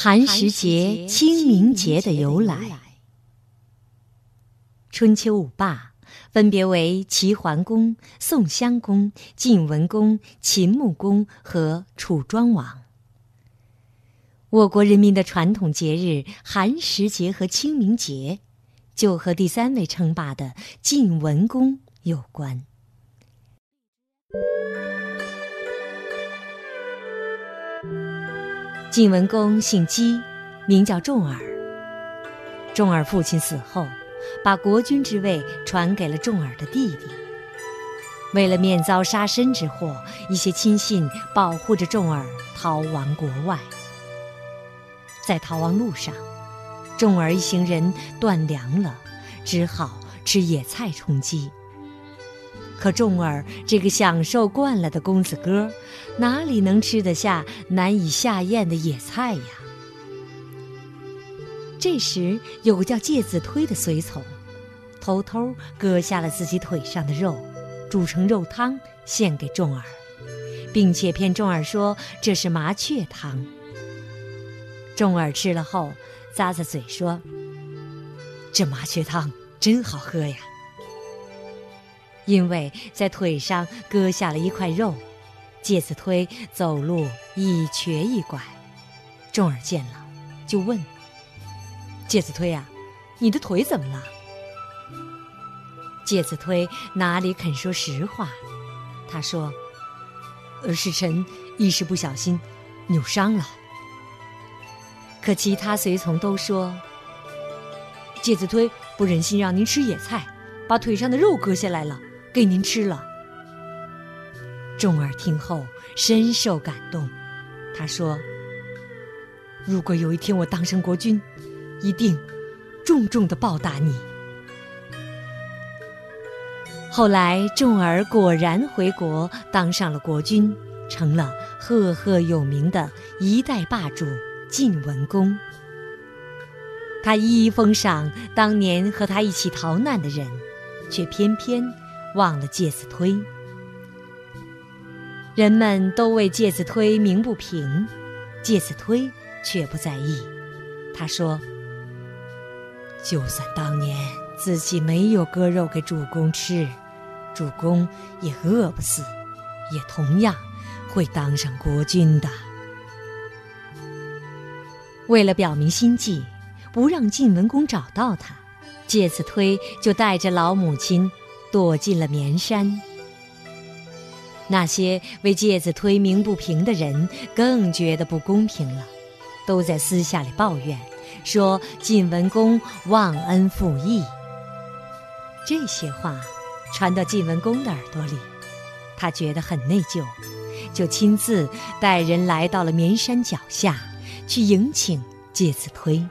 寒食节、清明节的由来。春秋五霸分别为齐桓公、宋襄公、晋文公、秦穆公和楚庄王。我国人民的传统节日寒食节和清明节，就和第三位称霸的晋文公有关。晋文公姓姬，名叫重耳。重耳父亲死后，把国君之位传给了重耳的弟弟。为了免遭杀身之祸，一些亲信保护着重耳逃亡国外。在逃亡路上，重耳一行人断粮了，只好吃野菜充饥。可重耳这个享受惯了的公子哥，哪里能吃得下难以下咽的野菜呀？这时，有个叫介子推的随从，偷偷割下了自己腿上的肉，煮成肉汤献给仲耳，并且骗仲耳说这是麻雀汤。仲耳吃了后，咂咂嘴说：“这麻雀汤真好喝呀。”因为在腿上割下了一块肉，介子推走路一瘸一拐。重耳见了，就问：“介子推呀，你的腿怎么了？”介子推哪里肯说实话，他说：“呃，是臣一时不小心扭伤了。”可其他随从都说：“介子推不忍心让您吃野菜，把腿上的肉割下来了。”给您吃了。重耳听后深受感动，他说：“如果有一天我当上国君，一定重重的报答你。”后来，重耳果然回国，当上了国君，成了赫赫有名的一代霸主晋文公。他一一封赏当年和他一起逃难的人，却偏偏。忘了介子推，人们都为介子推鸣不平，介子推却不在意。他说：“就算当年自己没有割肉给主公吃，主公也饿不死，也同样会当上国君的。”为了表明心迹，不让晋文公找到他，介子推就带着老母亲。躲进了绵山。那些为介子推鸣不平的人更觉得不公平了，都在私下里抱怨，说晋文公忘恩负义。这些话传到晋文公的耳朵里，他觉得很内疚，就亲自带人来到了绵山脚下，去迎请介子推。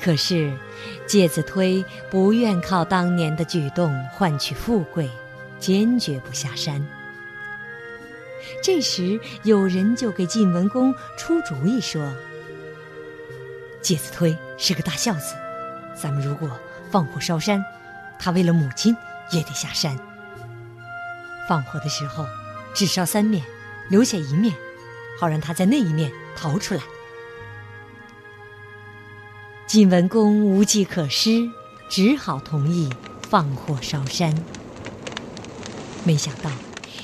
可是，介子推不愿靠当年的举动换取富贵，坚决不下山。这时，有人就给晋文公出主意说：“介子推是个大孝子，咱们如果放火烧山，他为了母亲也得下山。放火的时候，只烧三面，留下一面，好让他在那一面逃出来。”晋文公无计可施，只好同意放火烧山。没想到，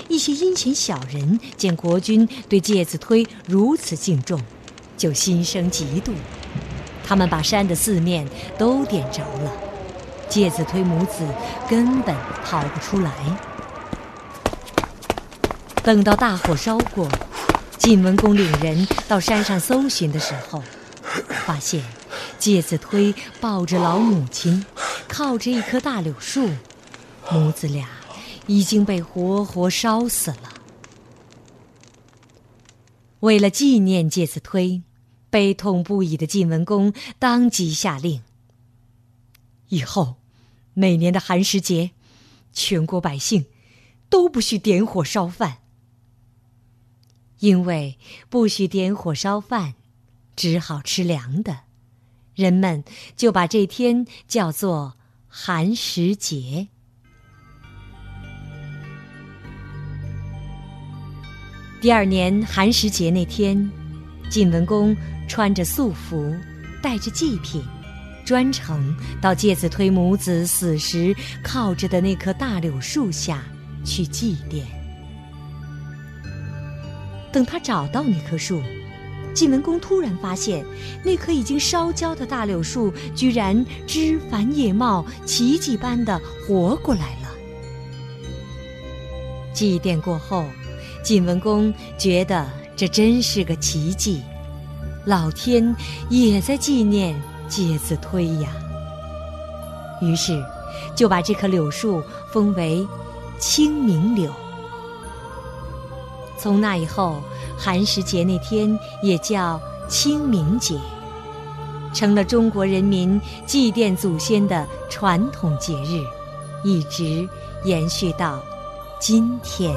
一些阴险小人见国君对介子推如此敬重，就心生嫉妒。他们把山的四面都点着了，介子推母子根本逃不出来。等到大火烧过，晋文公领人到山上搜寻的时候，发现。介子推抱着老母亲，靠着一棵大柳树，母子俩已经被活活烧死了。为了纪念介子推，悲痛不已的晋文公当即下令：以后每年的寒食节，全国百姓都不许点火烧饭，因为不许点火烧饭，只好吃凉的。人们就把这天叫做寒食节。第二年寒食节那天，晋文公穿着素服，带着祭品，专程到介子推母子死时靠着的那棵大柳树下去祭奠。等他找到那棵树，晋文公突然发现，那棵已经烧焦的大柳树居然枝繁叶茂，奇迹般的活过来了。祭奠过后，晋文公觉得这真是个奇迹，老天也在纪念介子推呀。于是，就把这棵柳树封为清明柳。从那以后，寒食节那天也叫清明节，成了中国人民祭奠祖先的传统节日，一直延续到。今天。